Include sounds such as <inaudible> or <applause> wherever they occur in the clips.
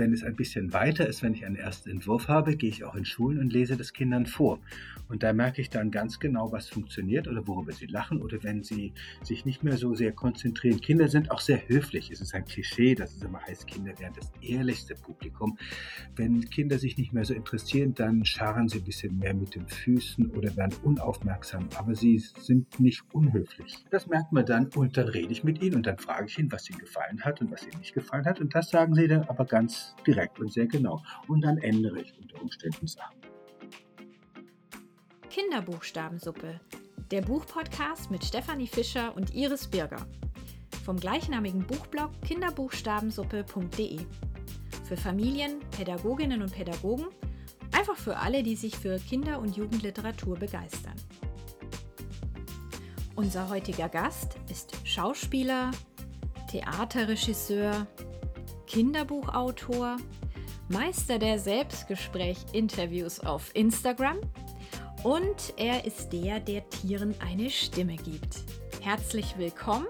wenn es ein bisschen weiter ist, wenn ich einen ersten Entwurf habe, gehe ich auch in Schulen und lese das Kindern vor. Und da merke ich dann ganz genau, was funktioniert oder worüber sie lachen oder wenn sie sich nicht mehr so sehr konzentrieren. Kinder sind auch sehr höflich. Es ist ein Klischee, dass es immer heißt, Kinder wären das ehrlichste Publikum. Wenn Kinder sich nicht mehr so interessieren, dann scharren sie ein bisschen mehr mit den Füßen oder werden unaufmerksam. Aber sie sind nicht unhöflich. Das merkt man dann und dann rede ich mit ihnen und dann frage ich ihnen, was ihnen gefallen hat und was ihnen nicht gefallen hat. Und das sagen sie dann aber ganz direkt und sehr genau. Und dann ändere ich unter Umständen Sachen. Kinderbuchstabensuppe, der Buchpodcast mit Stefanie Fischer und Iris Birger. Vom gleichnamigen Buchblog kinderbuchstabensuppe.de. Für Familien, Pädagoginnen und Pädagogen, einfach für alle, die sich für Kinder- und Jugendliteratur begeistern. Unser heutiger Gast ist Schauspieler, Theaterregisseur, Kinderbuchautor, Meister der Selbstgespräch-Interviews auf Instagram und er ist der, der Tieren eine Stimme gibt. Herzlich willkommen,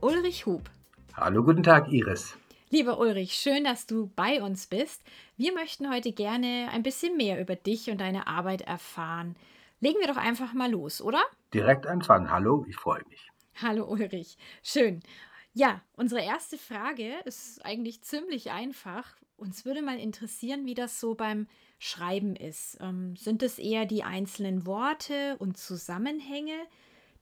Ulrich Hub. Hallo, guten Tag, Iris. Lieber Ulrich, schön, dass du bei uns bist. Wir möchten heute gerne ein bisschen mehr über dich und deine Arbeit erfahren. Legen wir doch einfach mal los, oder? Direkt anfangen. Hallo, ich freue mich. Hallo Ulrich, schön. Ja, unsere erste Frage ist eigentlich ziemlich einfach. Uns würde mal interessieren, wie das so beim Schreiben ist. Ähm, sind es eher die einzelnen Worte und Zusammenhänge,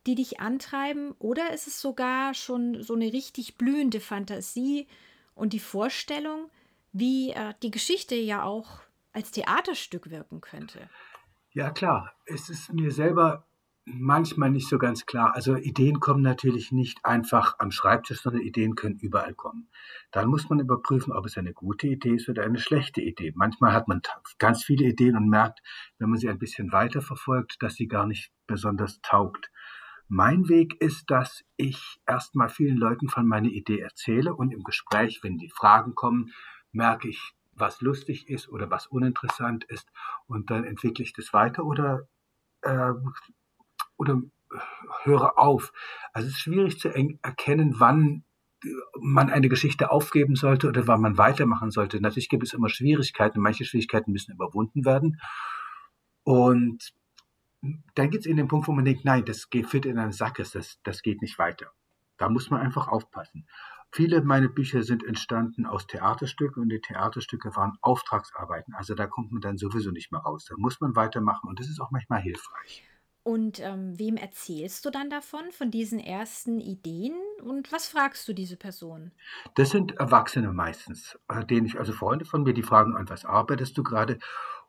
die dich antreiben, oder ist es sogar schon so eine richtig blühende Fantasie und die Vorstellung, wie äh, die Geschichte ja auch als Theaterstück wirken könnte? Ja, klar. Es ist mir selber manchmal nicht so ganz klar. Also Ideen kommen natürlich nicht einfach am Schreibtisch, sondern Ideen können überall kommen. Dann muss man überprüfen, ob es eine gute Idee ist oder eine schlechte Idee. Manchmal hat man ganz viele Ideen und merkt, wenn man sie ein bisschen weiter verfolgt, dass sie gar nicht besonders taugt. Mein Weg ist, dass ich erstmal vielen Leuten von meiner Idee erzähle und im Gespräch, wenn die Fragen kommen, merke ich, was lustig ist oder was uninteressant ist und dann entwickle ich das weiter oder äh, oder höre auf. Also es ist schwierig zu erkennen, wann man eine Geschichte aufgeben sollte oder wann man weitermachen sollte. Natürlich gibt es immer Schwierigkeiten. Manche Schwierigkeiten müssen überwunden werden. Und dann gibt es in den Punkt, wo man denkt, nein, das geht fit in eine Sackgasse, das, das geht nicht weiter. Da muss man einfach aufpassen. Viele meiner Bücher sind entstanden aus Theaterstücken und die Theaterstücke waren Auftragsarbeiten. Also da kommt man dann sowieso nicht mehr raus. Da muss man weitermachen und das ist auch manchmal hilfreich. Und ähm, wem erzählst du dann davon, von diesen ersten Ideen? Und was fragst du diese Person? Das sind Erwachsene meistens, äh, denen ich, also Freunde von mir, die fragen an, was arbeitest du gerade?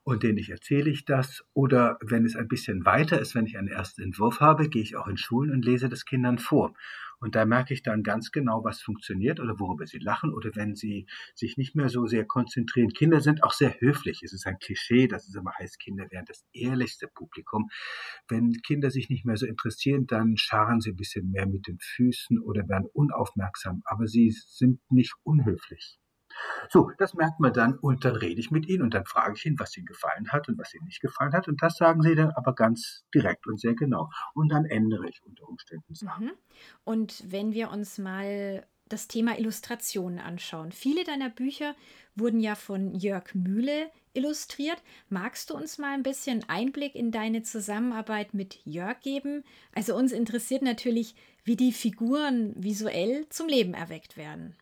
Und denen ich erzähle ich das. Oder wenn es ein bisschen weiter ist, wenn ich einen ersten Entwurf habe, gehe ich auch in Schulen und lese das Kindern vor. Und da merke ich dann ganz genau, was funktioniert oder worüber sie lachen oder wenn sie sich nicht mehr so sehr konzentrieren. Kinder sind auch sehr höflich. Es ist ein Klischee, dass es immer heißt, Kinder wären das ehrlichste Publikum. Wenn Kinder sich nicht mehr so interessieren, dann scharren sie ein bisschen mehr mit den Füßen oder werden unaufmerksam. Aber sie sind nicht unhöflich. So, das merkt man dann und dann rede ich mit ihnen und dann frage ich ihn, was ihnen gefallen hat und was ihnen nicht gefallen hat. Und das sagen sie dann aber ganz direkt und sehr genau. Und dann ändere ich unter Umständen Sachen. Mhm. Und wenn wir uns mal das Thema Illustrationen anschauen. Viele deiner Bücher wurden ja von Jörg Mühle illustriert. Magst du uns mal ein bisschen Einblick in deine Zusammenarbeit mit Jörg geben? Also uns interessiert natürlich, wie die Figuren visuell zum Leben erweckt werden.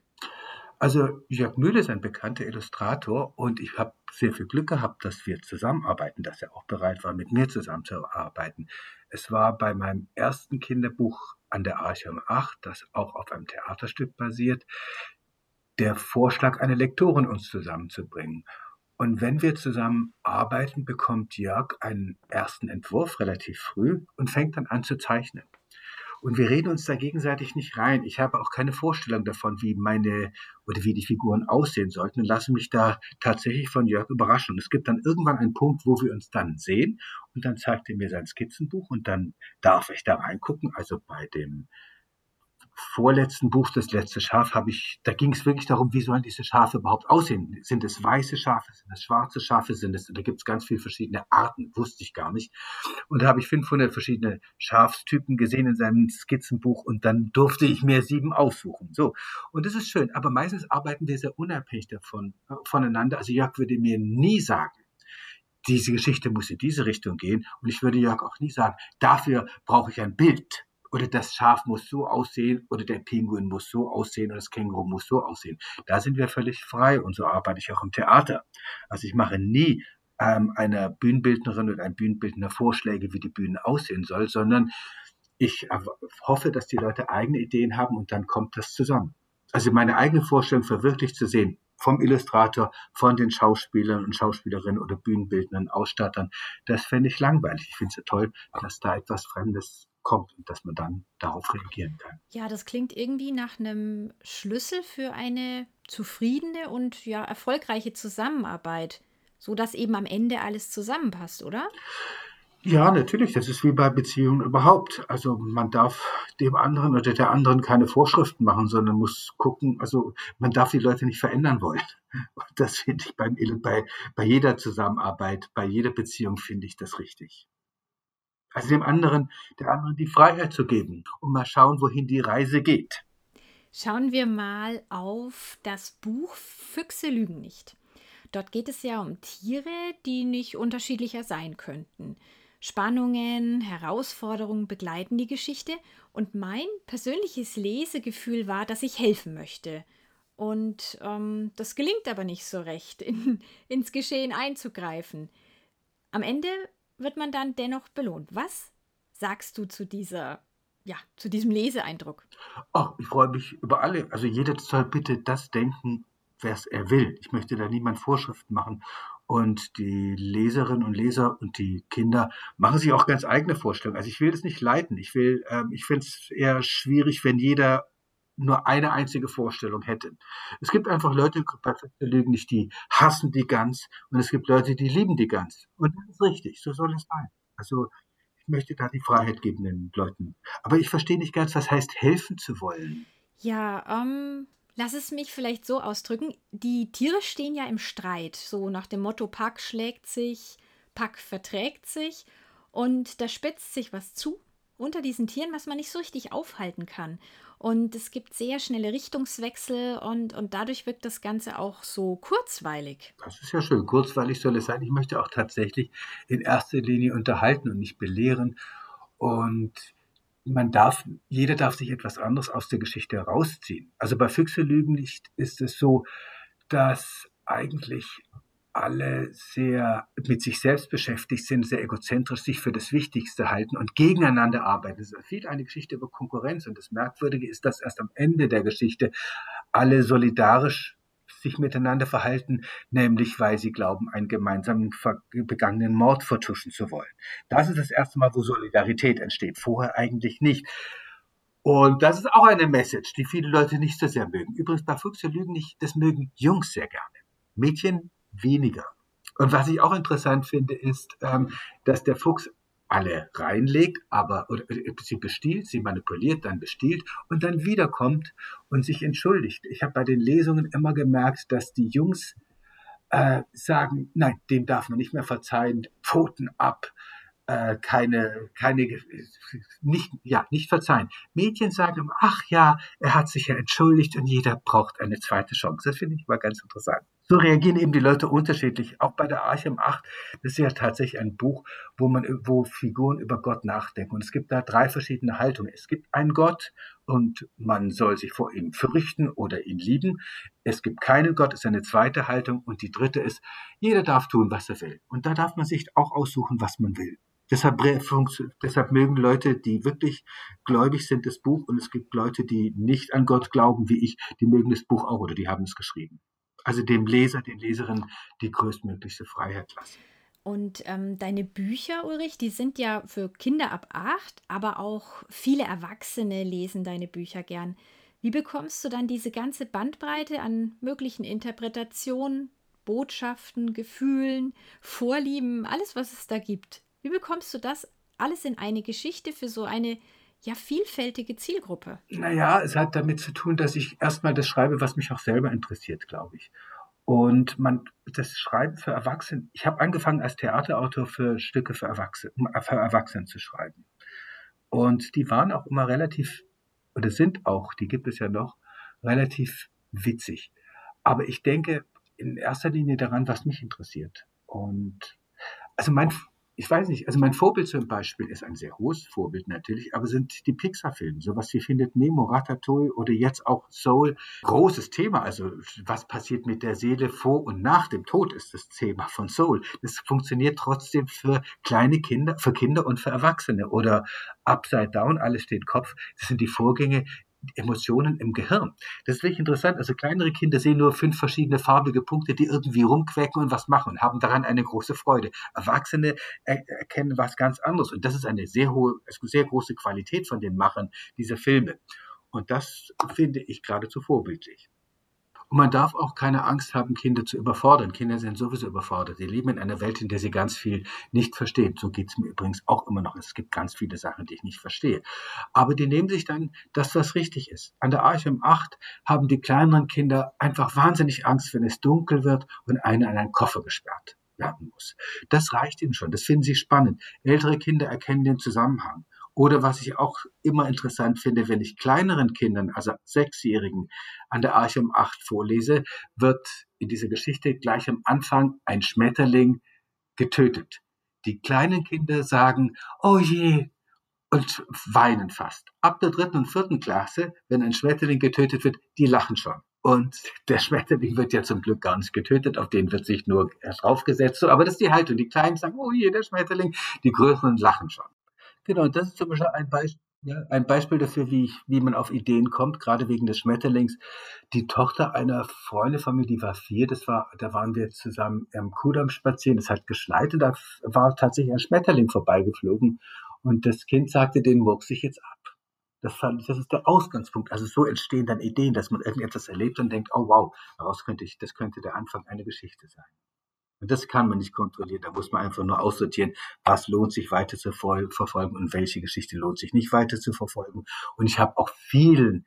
Also Jörg Mühle ist ein bekannter Illustrator und ich habe sehr viel Glück gehabt, dass wir zusammenarbeiten, dass er auch bereit war, mit mir zusammenzuarbeiten. Es war bei meinem ersten Kinderbuch an der Arche um 8, das auch auf einem Theaterstück basiert, der Vorschlag, eine Lektorin uns zusammenzubringen. Und wenn wir zusammen arbeiten, bekommt Jörg einen ersten Entwurf relativ früh und fängt dann an zu zeichnen. Und wir reden uns da gegenseitig nicht rein. Ich habe auch keine Vorstellung davon, wie meine oder wie die Figuren aussehen sollten und lasse mich da tatsächlich von Jörg überraschen. Es gibt dann irgendwann einen Punkt, wo wir uns dann sehen und dann zeigt er mir sein Skizzenbuch und dann darf ich da reingucken. Also bei dem vorletzten Buch, das letzte Schaf, habe ich, da ging es wirklich darum, wie sollen diese Schafe überhaupt aussehen? Sind es weiße Schafe, sind es schwarze Schafe, sind es, da gibt es ganz viele verschiedene Arten, wusste ich gar nicht. Und da habe ich 500 verschiedene Schafstypen gesehen in seinem Skizzenbuch und dann durfte ich mir sieben aussuchen. So. Und das ist schön. Aber meistens arbeiten wir sehr unabhängig davon, äh, voneinander. Also Jörg würde mir nie sagen, diese Geschichte muss in diese Richtung gehen. Und ich würde Jörg auch nie sagen, dafür brauche ich ein Bild. Oder das Schaf muss so aussehen, oder der Pinguin muss so aussehen, oder das Känguru muss so aussehen. Da sind wir völlig frei und so arbeite ich auch im Theater. Also ich mache nie ähm, einer Bühnenbildnerin oder einem Bühnenbildner Vorschläge, wie die Bühne aussehen soll, sondern ich hoffe, dass die Leute eigene Ideen haben und dann kommt das zusammen. Also meine eigene Vorstellung verwirklicht zu sehen, vom Illustrator, von den Schauspielern und Schauspielerinnen oder Bühnenbildnern, Ausstattern. Das fände ich langweilig. Ich finde es ja toll, dass da etwas Fremdes kommt und dass man dann darauf reagieren kann. Ja, das klingt irgendwie nach einem Schlüssel für eine zufriedene und ja erfolgreiche Zusammenarbeit, so dass eben am Ende alles zusammenpasst, oder? Ja, natürlich. Das ist wie bei Beziehungen überhaupt. Also man darf dem anderen oder der anderen keine Vorschriften machen, sondern muss gucken, also man darf die Leute nicht verändern wollen. Und das finde ich beim, bei, bei jeder Zusammenarbeit, bei jeder Beziehung finde ich das richtig. Also dem anderen, der anderen die Freiheit zu geben und mal schauen, wohin die Reise geht. Schauen wir mal auf das Buch Füchse lügen nicht. Dort geht es ja um Tiere, die nicht unterschiedlicher sein könnten. Spannungen, Herausforderungen begleiten die Geschichte und mein persönliches Lesegefühl war, dass ich helfen möchte. Und ähm, das gelingt aber nicht so recht, <laughs> in, ins Geschehen einzugreifen. Am Ende wird man dann dennoch belohnt. Was sagst du zu dieser, ja, zu diesem Leseeindruck? Oh, ich freue mich über alle. Also jeder soll bitte das denken, was er will. Ich möchte da niemand Vorschriften machen. Und die Leserinnen und Leser und die Kinder machen sich auch ganz eigene Vorstellungen. Also ich will das nicht leiten. Ich will, ähm, ich finde es eher schwierig, wenn jeder nur eine einzige Vorstellung hätte. Es gibt einfach Leute bei Lügen nicht, die hassen die Gans und es gibt Leute, die lieben die Gans. Und das ist richtig, so soll es sein. Also ich möchte da die Freiheit geben den Leuten. Aber ich verstehe nicht ganz, was heißt helfen zu wollen. Ja, ähm, Lass es mich vielleicht so ausdrücken. Die Tiere stehen ja im Streit, so nach dem Motto Pack schlägt sich, Pack verträgt sich und da spitzt sich was zu unter diesen Tieren, was man nicht so richtig aufhalten kann. Und es gibt sehr schnelle Richtungswechsel und, und dadurch wirkt das Ganze auch so kurzweilig. Das ist ja schön. Kurzweilig soll es sein. Ich möchte auch tatsächlich in erster Linie unterhalten und nicht belehren. Und man darf, jeder darf sich etwas anderes aus der Geschichte herausziehen. Also bei Füchse lügen nicht ist es so, dass eigentlich alle sehr mit sich selbst beschäftigt sind, sehr egozentrisch sich für das Wichtigste halten und gegeneinander arbeiten. Es erzählt eine Geschichte über Konkurrenz und das Merkwürdige ist, dass erst am Ende der Geschichte alle solidarisch sich miteinander verhalten, nämlich weil sie glauben, einen gemeinsamen begangenen Mord vertuschen zu wollen. Das ist das erste Mal, wo Solidarität entsteht, vorher eigentlich nicht. Und das ist auch eine Message, die viele Leute nicht so sehr mögen. Übrigens bei Füchse lügen nicht, das mögen Jungs sehr gerne, Mädchen weniger. Und was ich auch interessant finde, ist, ähm, dass der Fuchs alle reinlegt, aber oder, sie bestiehlt, sie manipuliert, dann bestiehlt und dann wiederkommt und sich entschuldigt. Ich habe bei den Lesungen immer gemerkt, dass die Jungs äh, sagen, nein, dem darf man nicht mehr verzeihen, Pfoten ab, äh, keine, keine, nicht, ja, nicht verzeihen. Mädchen sagen, ach ja, er hat sich ja entschuldigt und jeder braucht eine zweite Chance. Das finde ich mal ganz interessant. So reagieren eben die Leute unterschiedlich. Auch bei der Arche im Acht, das ist ja tatsächlich ein Buch, wo man, wo Figuren über Gott nachdenken. Und es gibt da drei verschiedene Haltungen. Es gibt einen Gott und man soll sich vor ihm fürchten oder ihn lieben. Es gibt keinen Gott, ist eine zweite Haltung. Und die dritte ist, jeder darf tun, was er will. Und da darf man sich auch aussuchen, was man will. Deshalb, deshalb mögen Leute, die wirklich gläubig sind, das Buch. Und es gibt Leute, die nicht an Gott glauben, wie ich, die mögen das Buch auch oder die haben es geschrieben also dem Leser, den Leserinnen die größtmöglichste Freiheit lassen. Und ähm, deine Bücher, Ulrich, die sind ja für Kinder ab acht, aber auch viele Erwachsene lesen deine Bücher gern. Wie bekommst du dann diese ganze Bandbreite an möglichen Interpretationen, Botschaften, Gefühlen, Vorlieben, alles, was es da gibt? Wie bekommst du das alles in eine Geschichte für so eine ja vielfältige Zielgruppe. Naja, es hat damit zu tun, dass ich erstmal das schreibe, was mich auch selber interessiert, glaube ich. Und man, das Schreiben für Erwachsene, ich habe angefangen als Theaterautor für Stücke für Erwachsene, für Erwachsene zu schreiben. Und die waren auch immer relativ, oder sind auch, die gibt es ja noch, relativ witzig. Aber ich denke in erster Linie daran, was mich interessiert. Und also mein, ich weiß nicht, also mein Vorbild zum Beispiel ist ein sehr hohes Vorbild natürlich, aber sind die Pixar-Filme, sowas wie Findet Nemo, Ratatouille oder jetzt auch Soul. Großes Thema, also was passiert mit der Seele vor und nach dem Tod ist das Thema von Soul. Das funktioniert trotzdem für kleine Kinder, für Kinder und für Erwachsene oder Upside Down, alles steht Kopf. Das sind die Vorgänge, Emotionen im Gehirn. Das ist wirklich interessant. Also kleinere Kinder sehen nur fünf verschiedene farbige Punkte, die irgendwie rumquecken und was machen und haben daran eine große Freude. Erwachsene er erkennen was ganz anderes. Und das ist eine sehr hohe, sehr große Qualität von den Machern dieser Filme. Und das finde ich geradezu vorbildlich. Und man darf auch keine Angst haben, Kinder zu überfordern. Kinder sind sowieso überfordert. Sie leben in einer Welt, in der sie ganz viel nicht verstehen. So geht es mir übrigens auch immer noch. Es gibt ganz viele Sachen, die ich nicht verstehe. Aber die nehmen sich dann das, was richtig ist. An der Arche um 8 haben die kleineren Kinder einfach wahnsinnig Angst, wenn es dunkel wird und einer in einen Koffer gesperrt werden muss. Das reicht ihnen schon. Das finden sie spannend. Ältere Kinder erkennen den Zusammenhang. Oder was ich auch immer interessant finde, wenn ich kleineren Kindern, also Sechsjährigen, an der Arche um acht vorlese, wird in dieser Geschichte gleich am Anfang ein Schmetterling getötet. Die kleinen Kinder sagen, oh je, und weinen fast. Ab der dritten und vierten Klasse, wenn ein Schmetterling getötet wird, die lachen schon. Und der Schmetterling wird ja zum Glück gar nicht getötet, auf den wird sich nur draufgesetzt. Aber das ist die Haltung. Die Kleinen sagen, oh je, der Schmetterling, die Größeren lachen schon. Genau, das ist zum Beispiel ein Beispiel. Ja, ein Beispiel dafür, wie, ich, wie man auf Ideen kommt, gerade wegen des Schmetterlings. Die Tochter einer Freundin von mir, die war vier, das war, da waren wir zusammen am Kudamm spazieren, es hat geschleitet, da war tatsächlich ein Schmetterling vorbeigeflogen und das Kind sagte, den murks ich jetzt ab. Das, fand, das ist der Ausgangspunkt. Also so entstehen dann Ideen, dass man irgendetwas erlebt und denkt, oh wow, daraus könnte ich, das könnte der Anfang einer Geschichte sein. Und das kann man nicht kontrollieren. Da muss man einfach nur aussortieren, was lohnt sich weiter zu verfolgen und welche Geschichte lohnt sich nicht weiter zu verfolgen. Und ich habe auch vielen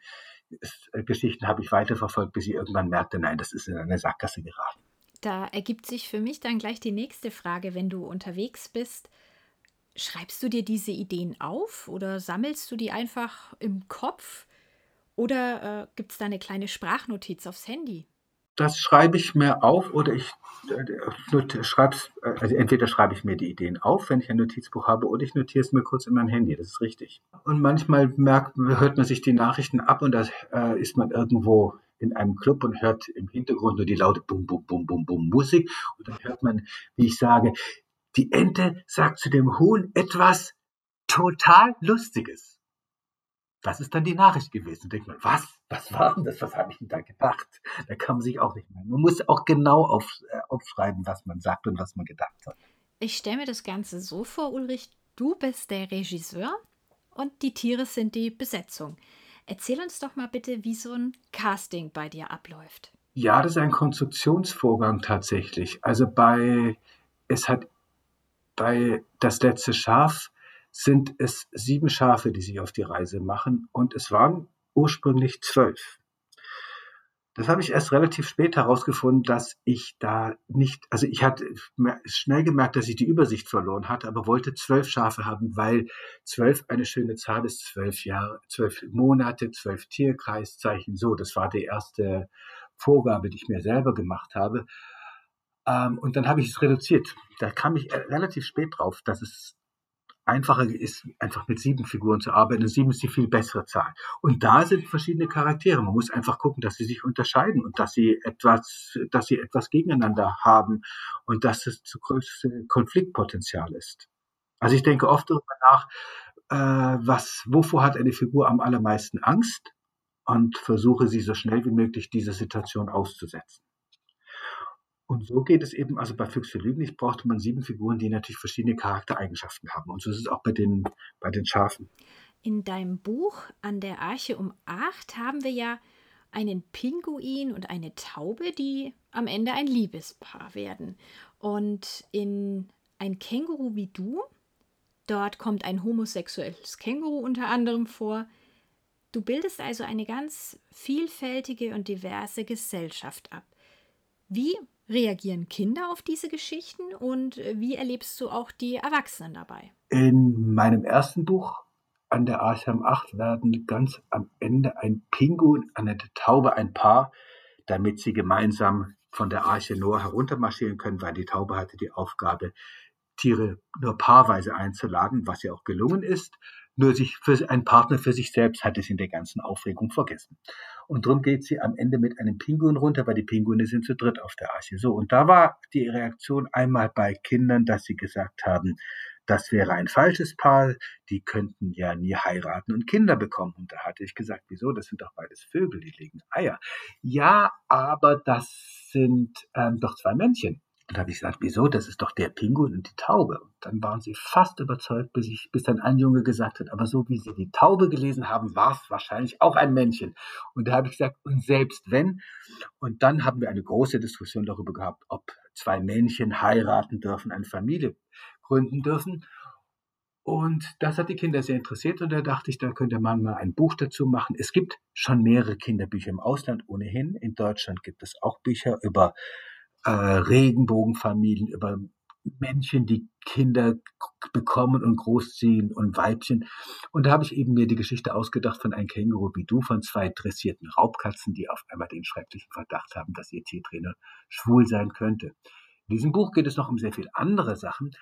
äh, Geschichten habe ich weiterverfolgt, bis ich irgendwann merkte, nein, das ist in eine Sackgasse geraten. Da ergibt sich für mich dann gleich die nächste Frage, wenn du unterwegs bist. Schreibst du dir diese Ideen auf oder sammelst du die einfach im Kopf? Oder äh, gibt es da eine kleine Sprachnotiz aufs Handy? Das schreibe ich mir auf oder ich äh, schreibe also entweder schreibe ich mir die Ideen auf, wenn ich ein Notizbuch habe, oder ich notiere es mir kurz in mein Handy. Das ist richtig. Und manchmal merkt, hört man sich die Nachrichten ab und da äh, ist man irgendwo in einem Club und hört im Hintergrund nur die laute Bum, Bum, Bum, Bum, Bum Musik. Und dann hört man, wie ich sage, die Ente sagt zu dem Huhn etwas total Lustiges. Das ist dann die Nachricht gewesen. Da denkt man, was? Was war denn das? Was habe ich denn da gedacht? Da kann man sich auch nicht mehr. Man muss auch genau auf, äh, aufschreiben, was man sagt und was man gedacht hat. Ich stelle mir das Ganze so vor, Ulrich, du bist der Regisseur und die Tiere sind die Besetzung. Erzähl uns doch mal bitte, wie so ein Casting bei dir abläuft. Ja, das ist ein Konstruktionsvorgang tatsächlich. Also bei, es hat bei das letzte Schaf sind es sieben Schafe, die sich auf die Reise machen und es waren ursprünglich zwölf. Das habe ich erst relativ spät herausgefunden, dass ich da nicht, also ich hatte schnell gemerkt, dass ich die Übersicht verloren hatte, aber wollte zwölf Schafe haben, weil zwölf eine schöne Zahl ist, zwölf Jahre, zwölf Monate, zwölf Tierkreiszeichen, so, das war die erste Vorgabe, die ich mir selber gemacht habe. Ähm, und dann habe ich es reduziert. Da kam ich relativ spät drauf, dass es einfacher ist, einfach mit sieben Figuren zu arbeiten. Sieben ist die viel bessere Zahl. Und da sind verschiedene Charaktere. Man muss einfach gucken, dass sie sich unterscheiden und dass sie etwas, dass sie etwas gegeneinander haben und dass es zu größte Konfliktpotenzial ist. Also ich denke oft darüber nach, äh, was, wovor hat eine Figur am allermeisten Angst und versuche sie so schnell wie möglich dieser Situation auszusetzen. Und so geht es eben, also bei Füchse nicht brauchte man sieben Figuren, die natürlich verschiedene Charaktereigenschaften haben. Und so ist es auch bei den, bei den Schafen. In deinem Buch An der Arche um acht haben wir ja einen Pinguin und eine Taube, die am Ende ein Liebespaar werden. Und in Ein Känguru wie du Dort kommt ein homosexuelles Känguru unter anderem vor. Du bildest also eine ganz vielfältige und diverse Gesellschaft ab. Wie reagieren Kinder auf diese Geschichten und wie erlebst du auch die Erwachsenen dabei? In meinem ersten Buch an der Archam 8 werden ganz am Ende ein Pinguin, eine Taube, ein Paar, damit sie gemeinsam von der Arche Noah heruntermarschieren können, weil die Taube hatte die Aufgabe, Tiere nur paarweise einzuladen, was ja auch gelungen ist. Nur sich für ein Partner für sich selbst hat es in der ganzen Aufregung vergessen. Und darum geht sie am Ende mit einem Pinguin runter, weil die Pinguine sind zu dritt auf der Arche. So, und da war die Reaktion einmal bei Kindern, dass sie gesagt haben, das wäre ein falsches Paar, die könnten ja nie heiraten und Kinder bekommen. Und da hatte ich gesagt, wieso? Das sind doch beides Vögel, die legen Eier. Ja, aber das sind ähm, doch zwei Männchen. Und da habe ich gesagt, wieso? Das ist doch der Pinguin und die Taube. Und dann waren sie fast überzeugt, bis, ich, bis dann ein Junge gesagt hat, aber so wie sie die Taube gelesen haben, war es wahrscheinlich auch ein Männchen. Und da habe ich gesagt, und selbst wenn. Und dann haben wir eine große Diskussion darüber gehabt, ob zwei Männchen heiraten dürfen, eine Familie gründen dürfen. Und das hat die Kinder sehr interessiert und da dachte ich, da könnte man mal ein Buch dazu machen. Es gibt schon mehrere Kinderbücher im Ausland ohnehin. In Deutschland gibt es auch Bücher über äh, Regenbogenfamilien, über Männchen, die Kinder bekommen und großziehen und Weibchen. Und da habe ich eben mir die Geschichte ausgedacht von einem Känguru wie du, von zwei dressierten Raubkatzen, die auf einmal den schrecklichen Verdacht haben, dass ihr Tiertrainer schwul sein könnte. In diesem Buch geht es noch um sehr viel andere Sachen,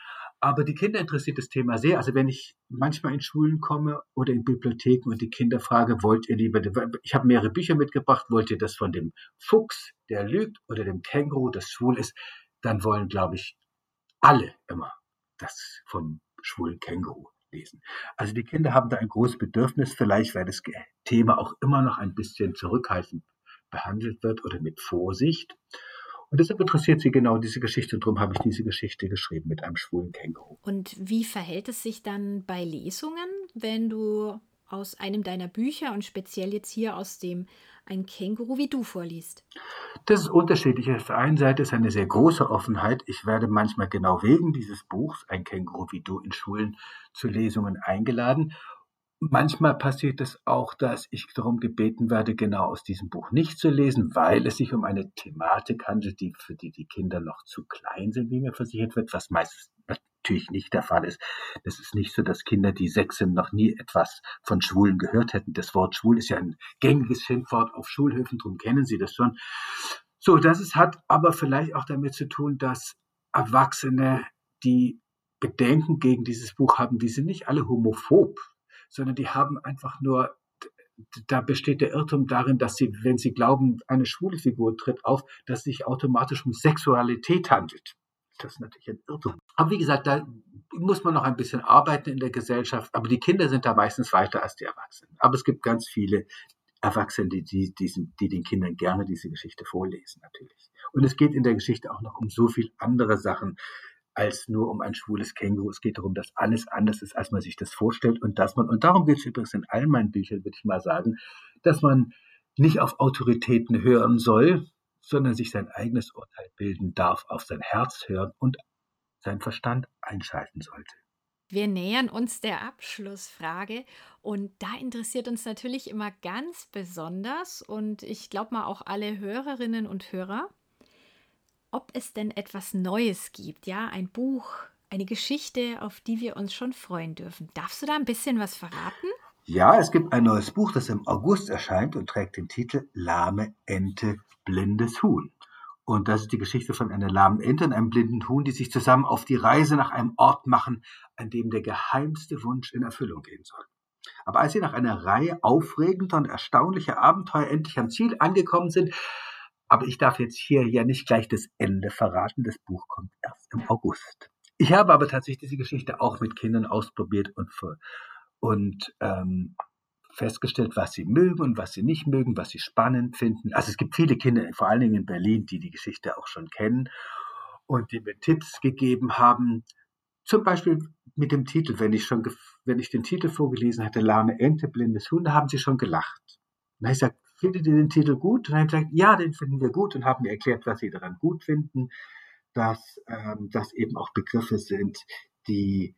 aber die Kinder interessiert das Thema sehr. Also wenn ich manchmal in Schulen komme oder in Bibliotheken und die Kinder frage, wollt ihr lieber, ich habe mehrere Bücher mitgebracht, wollt ihr das von dem Fuchs, der lügt, oder dem Känguru, das schwul ist, dann wollen, glaube ich, alle immer das von schwulen Känguru lesen. Also die Kinder haben da ein großes Bedürfnis, vielleicht weil das Thema auch immer noch ein bisschen zurückhaltend behandelt wird oder mit Vorsicht. Und deshalb interessiert sie genau diese Geschichte und darum habe ich diese Geschichte geschrieben mit einem schwulen Känguru. Und wie verhält es sich dann bei Lesungen, wenn du aus einem deiner Bücher und speziell jetzt hier aus dem Ein Känguru wie du vorliest? Das ist unterschiedlich. Auf der einen Seite ist eine sehr große Offenheit. Ich werde manchmal genau wegen dieses Buchs Ein Känguru wie du in Schulen zu Lesungen eingeladen. Manchmal passiert es auch, dass ich darum gebeten werde, genau aus diesem Buch nicht zu lesen, weil es sich um eine Thematik handelt, die für die die Kinder noch zu klein sind, wie mir versichert wird, was meistens natürlich nicht der Fall ist. Es ist nicht so, dass Kinder, die sechs sind, noch nie etwas von Schwulen gehört hätten. Das Wort schwul ist ja ein gängiges Schimpfwort auf Schulhöfen, darum kennen sie das schon. So, das ist, hat aber vielleicht auch damit zu tun, dass Erwachsene, die Bedenken gegen dieses Buch haben, die sind nicht alle homophob sondern die haben einfach nur, da besteht der Irrtum darin, dass sie, wenn sie glauben, eine schwule Figur tritt auf, dass es sich automatisch um Sexualität handelt. Das ist natürlich ein Irrtum. Aber wie gesagt, da muss man noch ein bisschen arbeiten in der Gesellschaft. Aber die Kinder sind da meistens weiter als die Erwachsenen. Aber es gibt ganz viele Erwachsene, die, die, die, die den Kindern gerne diese Geschichte vorlesen, natürlich. Und es geht in der Geschichte auch noch um so viel andere Sachen, als nur um ein schwules Känguru. Es geht darum, dass alles anders ist, als man sich das vorstellt und dass man, und darum geht es übrigens in all meinen Büchern, würde ich mal sagen, dass man nicht auf Autoritäten hören soll, sondern sich sein eigenes Urteil bilden darf, auf sein Herz hören und seinen Verstand einschalten sollte. Wir nähern uns der Abschlussfrage und da interessiert uns natürlich immer ganz besonders und ich glaube mal auch alle Hörerinnen und Hörer, ob es denn etwas Neues gibt, ja, ein Buch, eine Geschichte, auf die wir uns schon freuen dürfen. Darfst du da ein bisschen was verraten? Ja, es gibt ein neues Buch, das im August erscheint und trägt den Titel Lahme Ente, blindes Huhn. Und das ist die Geschichte von einer lahmen Ente und einem blinden Huhn, die sich zusammen auf die Reise nach einem Ort machen, an dem der geheimste Wunsch in Erfüllung gehen soll. Aber als sie nach einer Reihe aufregender und erstaunlicher Abenteuer endlich am Ziel angekommen sind, aber ich darf jetzt hier ja nicht gleich das Ende verraten. Das Buch kommt erst im August. Ich habe aber tatsächlich diese Geschichte auch mit Kindern ausprobiert und, und ähm, festgestellt, was sie mögen und was sie nicht mögen, was sie spannend finden. Also es gibt viele Kinder, vor allen Dingen in Berlin, die die Geschichte auch schon kennen und die mir Tipps gegeben haben. Zum Beispiel mit dem Titel, wenn ich schon, wenn ich den Titel vorgelesen hatte, Lahme Ente, blindes Huhn, da haben sie schon gelacht. Und ich gesagt, findet ihr den Titel gut? Und dann gesagt, ja, den finden wir gut und haben mir erklärt, was sie daran gut finden, dass ähm, das eben auch Begriffe sind, die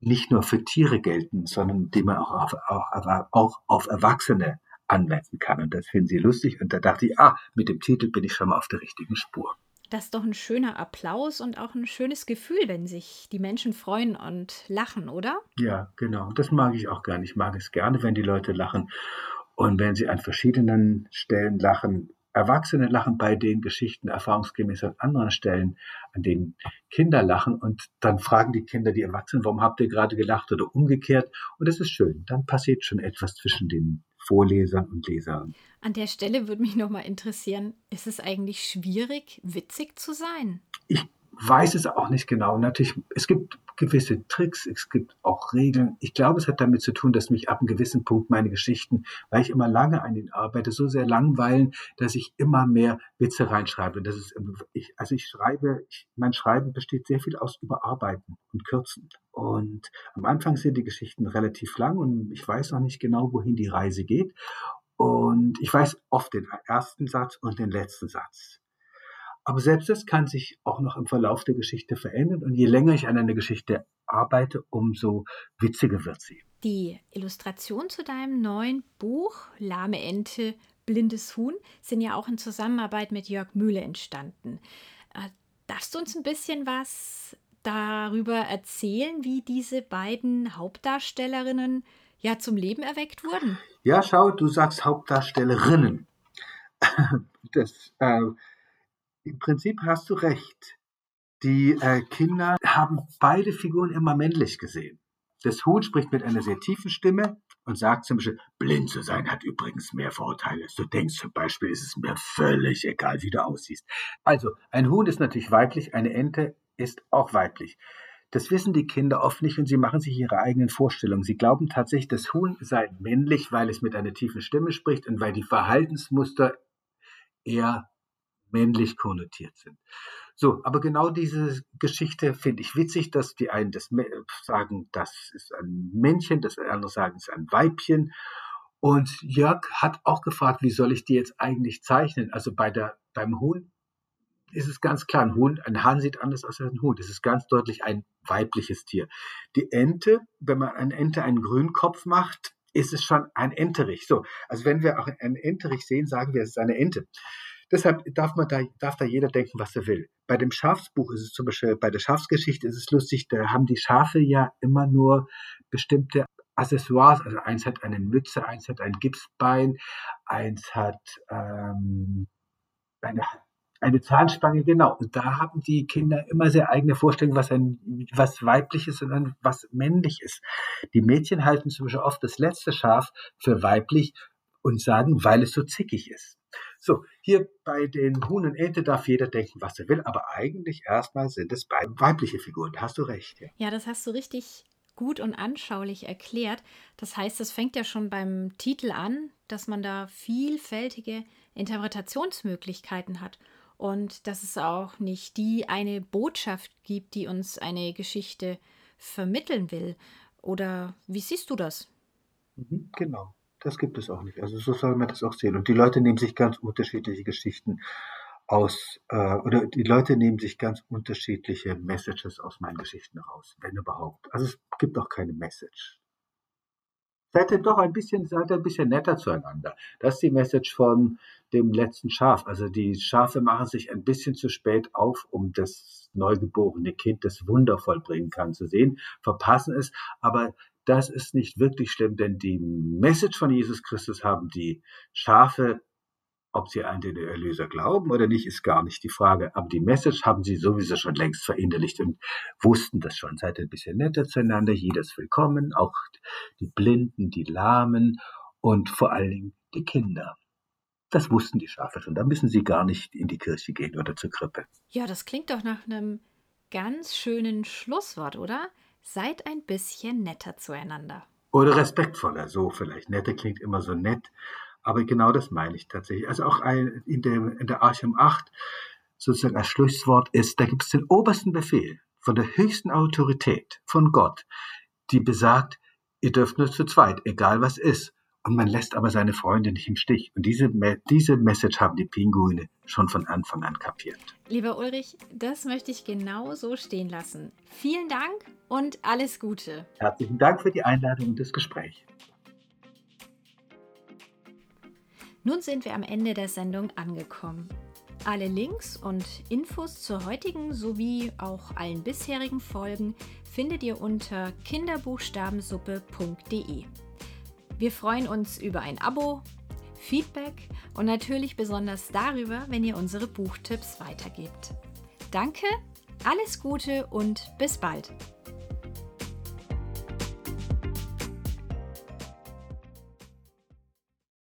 nicht nur für Tiere gelten, sondern die man auch auf, auch, auch auf Erwachsene anwenden kann. Und das finden sie lustig. Und da dachte ich, ah, mit dem Titel bin ich schon mal auf der richtigen Spur. Das ist doch ein schöner Applaus und auch ein schönes Gefühl, wenn sich die Menschen freuen und lachen, oder? Ja, genau. Das mag ich auch gerne. Ich mag es gerne, wenn die Leute lachen. Und wenn sie an verschiedenen Stellen lachen, Erwachsene lachen bei den Geschichten erfahrungsgemäß an anderen Stellen, an denen Kinder lachen. Und dann fragen die Kinder die Erwachsenen, warum habt ihr gerade gelacht oder umgekehrt? Und das ist schön. Dann passiert schon etwas zwischen den Vorlesern und Lesern. An der Stelle würde mich noch mal interessieren, ist es eigentlich schwierig, witzig zu sein? Ich weiß es auch nicht genau. Natürlich, es gibt gewisse Tricks, es gibt auch Regeln. Ich glaube, es hat damit zu tun, dass mich ab einem gewissen Punkt meine Geschichten, weil ich immer lange an ihnen arbeite, so sehr langweilen, dass ich immer mehr Witze reinschreibe. Das ist, ich, also ich schreibe, ich, mein Schreiben besteht sehr viel aus Überarbeiten und Kürzen. Und am Anfang sind die Geschichten relativ lang und ich weiß noch nicht genau, wohin die Reise geht. Und ich weiß oft den ersten Satz und den letzten Satz. Aber selbst das kann sich auch noch im Verlauf der Geschichte verändern. Und je länger ich an einer Geschichte arbeite, umso witziger wird sie. Die Illustration zu deinem neuen Buch Lahme Ente, blindes Huhn sind ja auch in Zusammenarbeit mit Jörg Mühle entstanden. Äh, darfst du uns ein bisschen was darüber erzählen, wie diese beiden Hauptdarstellerinnen ja zum Leben erweckt wurden? Ja, schau, du sagst Hauptdarstellerinnen. <laughs> Das, äh, im Prinzip hast du recht. Die äh, Kinder haben beide Figuren immer männlich gesehen. Das Huhn spricht mit einer sehr tiefen Stimme und sagt zum Beispiel, blind zu sein hat übrigens mehr Vorteile. Du denkst zum Beispiel, ist es mir völlig egal, wie du aussiehst. Also, ein Huhn ist natürlich weiblich, eine Ente ist auch weiblich. Das wissen die Kinder oft nicht und sie machen sich ihre eigenen Vorstellungen. Sie glauben tatsächlich, das Huhn sei männlich, weil es mit einer tiefen Stimme spricht und weil die Verhaltensmuster eher männlich konnotiert sind. So, aber genau diese Geschichte finde ich witzig, dass die einen das sagen, das ist ein Männchen, das andere sagen, es ist ein Weibchen. Und Jörg hat auch gefragt, wie soll ich die jetzt eigentlich zeichnen? Also bei der, beim Huhn ist es ganz klar, ein Huhn, ein Hahn sieht anders aus als ein Huhn. Das ist ganz deutlich ein weibliches Tier. Die Ente, wenn man eine Ente einen Grünkopf macht, ist es schon ein Enterich. So, also wenn wir auch einen Enterich sehen, sagen wir, es ist eine Ente. Deshalb darf man da, darf da jeder denken, was er will. Bei dem Schafsbuch ist es zum Beispiel, bei der Schafsgeschichte ist es lustig, da haben die Schafe ja immer nur bestimmte Accessoires. Also eins hat eine Mütze, eins hat ein Gipsbein, eins hat ähm, eine, eine Zahnspange, genau. Und da haben die Kinder immer sehr eigene Vorstellungen, was ein, was weiblich ist und was männlich ist. Die Mädchen halten zum Beispiel oft das letzte Schaf für weiblich und sagen, weil es so zickig ist. So, hier bei den Huhn und Ente darf jeder denken, was er will, aber eigentlich erstmal sind es beide weibliche Figuren. Hast du recht. Ja. ja, das hast du richtig gut und anschaulich erklärt. Das heißt, es fängt ja schon beim Titel an, dass man da vielfältige Interpretationsmöglichkeiten hat und dass es auch nicht die eine Botschaft gibt, die uns eine Geschichte vermitteln will. Oder wie siehst du das? Mhm, genau. Das gibt es auch nicht. Also so soll man das auch sehen. Und die Leute nehmen sich ganz unterschiedliche Geschichten aus, äh, oder die Leute nehmen sich ganz unterschiedliche Messages aus meinen Geschichten raus, wenn überhaupt. Also es gibt auch keine Message. Seid ihr doch ein bisschen, seid ein bisschen netter zueinander. Das ist die Message von dem letzten Schaf. Also die Schafe machen sich ein bisschen zu spät auf, um das neugeborene Kind, das Wunder vollbringen kann, zu sehen, verpassen es, aber das ist nicht wirklich schlimm, denn die Message von Jesus Christus haben die Schafe, ob sie an den Erlöser glauben oder nicht, ist gar nicht die Frage. Aber die Message haben sie sowieso schon längst verinnerlicht und wussten das schon. Seid ein bisschen netter zueinander, jeder ist willkommen, auch die Blinden, die Lahmen und vor allen Dingen die Kinder. Das wussten die Schafe schon. Da müssen sie gar nicht in die Kirche gehen oder zur Krippe. Ja, das klingt doch nach einem ganz schönen Schlusswort, oder? Seid ein bisschen netter zueinander. Oder respektvoller, so vielleicht. Nette klingt immer so nett, aber genau das meine ich tatsächlich. Also auch in, der, in der Archim 8 sozusagen als Schlusswort ist, da gibt es den obersten Befehl von der höchsten Autorität, von Gott, die besagt, ihr dürft nur zu zweit, egal was ist. Und man lässt aber seine Freunde nicht im Stich. Und diese, diese Message haben die Pinguine schon von Anfang an kapiert. Lieber Ulrich, das möchte ich genau so stehen lassen. Vielen Dank und alles Gute. Herzlichen Dank für die Einladung und das Gespräch. Nun sind wir am Ende der Sendung angekommen. Alle Links und Infos zur heutigen sowie auch allen bisherigen Folgen findet ihr unter kinderbuchstabensuppe.de. Wir freuen uns über ein Abo, Feedback und natürlich besonders darüber, wenn ihr unsere Buchtipps weitergebt. Danke, alles Gute und bis bald.